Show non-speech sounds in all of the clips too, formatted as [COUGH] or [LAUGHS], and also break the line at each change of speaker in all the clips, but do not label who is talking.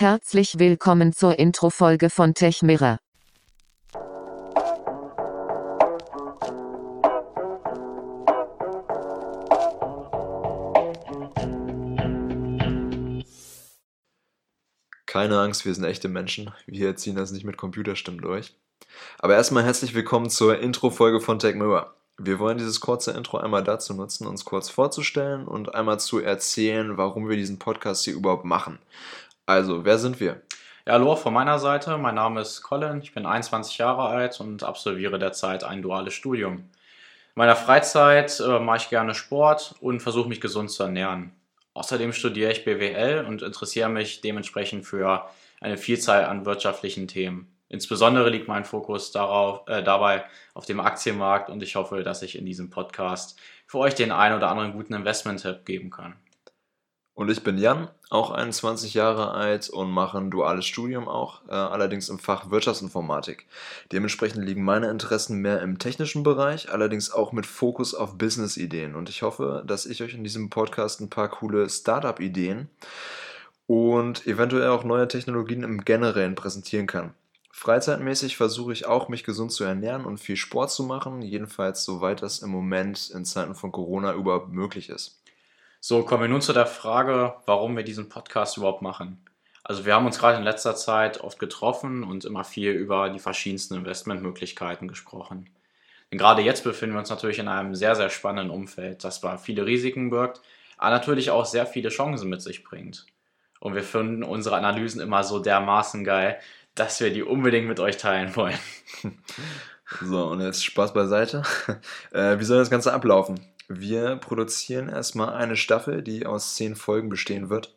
Herzlich willkommen zur Intro-Folge von TechMirror.
Keine Angst, wir sind echte Menschen. Wir ziehen das nicht mit Computerstimmen durch. Aber erstmal herzlich willkommen zur Intro-Folge von TechMirror. Wir wollen dieses kurze Intro einmal dazu nutzen, uns kurz vorzustellen und einmal zu erzählen, warum wir diesen Podcast hier überhaupt machen. Also, wer sind wir?
Ja, hallo von meiner Seite. Mein Name ist Colin. Ich bin 21 Jahre alt und absolviere derzeit ein duales Studium. In meiner Freizeit äh, mache ich gerne Sport und versuche mich gesund zu ernähren. Außerdem studiere ich BWL und interessiere mich dementsprechend für eine Vielzahl an wirtschaftlichen Themen. Insbesondere liegt mein Fokus darauf, äh, dabei auf dem Aktienmarkt und ich hoffe, dass ich in diesem Podcast für euch den einen oder anderen guten Investment-Tipp geben kann.
Und ich bin Jan, auch 21 Jahre alt und mache ein duales Studium auch, äh, allerdings im Fach Wirtschaftsinformatik. Dementsprechend liegen meine Interessen mehr im technischen Bereich, allerdings auch mit Fokus auf Business-Ideen. Und ich hoffe, dass ich euch in diesem Podcast ein paar coole Startup-Ideen und eventuell auch neue Technologien im Generellen präsentieren kann. Freizeitmäßig versuche ich auch, mich gesund zu ernähren und viel Sport zu machen, jedenfalls soweit das im Moment in Zeiten von Corona überhaupt möglich ist.
So, kommen wir nun zu der Frage, warum wir diesen Podcast überhaupt machen. Also wir haben uns gerade in letzter Zeit oft getroffen und immer viel über die verschiedensten Investmentmöglichkeiten gesprochen. Denn gerade jetzt befinden wir uns natürlich in einem sehr, sehr spannenden Umfeld, das zwar viele Risiken birgt, aber natürlich auch sehr viele Chancen mit sich bringt. Und wir finden unsere Analysen immer so dermaßen geil, dass wir die unbedingt mit euch teilen wollen. [LAUGHS]
So, und jetzt Spaß beiseite. [LAUGHS] Äh, wie soll das Ganze ablaufen? Wir produzieren erstmal eine Staffel, die aus zehn Folgen bestehen wird.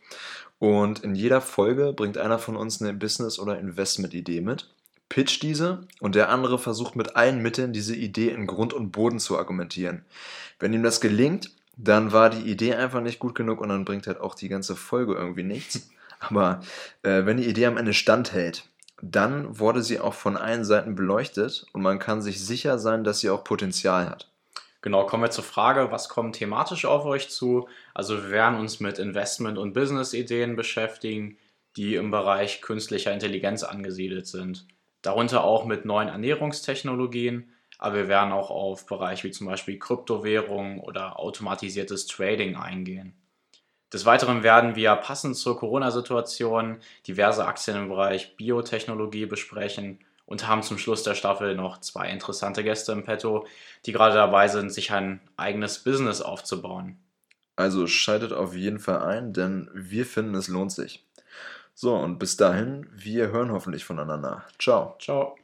Und in jeder Folge bringt einer von uns eine Business- oder Investment-Idee mit, pitcht diese und der andere versucht mit allen Mitteln diese Idee in Grund und Boden zu argumentieren. Wenn ihm das gelingt, dann war die Idee einfach nicht gut genug und dann bringt halt auch die ganze Folge irgendwie nichts. Aber äh, wenn die Idee am Ende standhält, dann wurde sie auch von allen Seiten beleuchtet und man kann sich sicher sein, dass sie auch Potenzial hat.
Genau, kommen wir zur Frage, was kommt thematisch auf euch zu? Also wir werden uns mit Investment- und Business-Ideen beschäftigen, die im Bereich künstlicher Intelligenz angesiedelt sind. Darunter auch mit neuen Ernährungstechnologien, aber wir werden auch auf Bereiche wie zum Beispiel Kryptowährungen oder automatisiertes Trading eingehen. Des Weiteren werden wir passend zur Corona-Situation diverse Aktien im Bereich Biotechnologie besprechen und haben zum Schluss der Staffel noch zwei interessante Gäste im Petto, die gerade dabei sind, sich ein eigenes Business aufzubauen.
Also schaltet auf jeden Fall ein, denn wir finden, es lohnt sich. So, und bis dahin, wir hören hoffentlich voneinander. Ciao.
Ciao.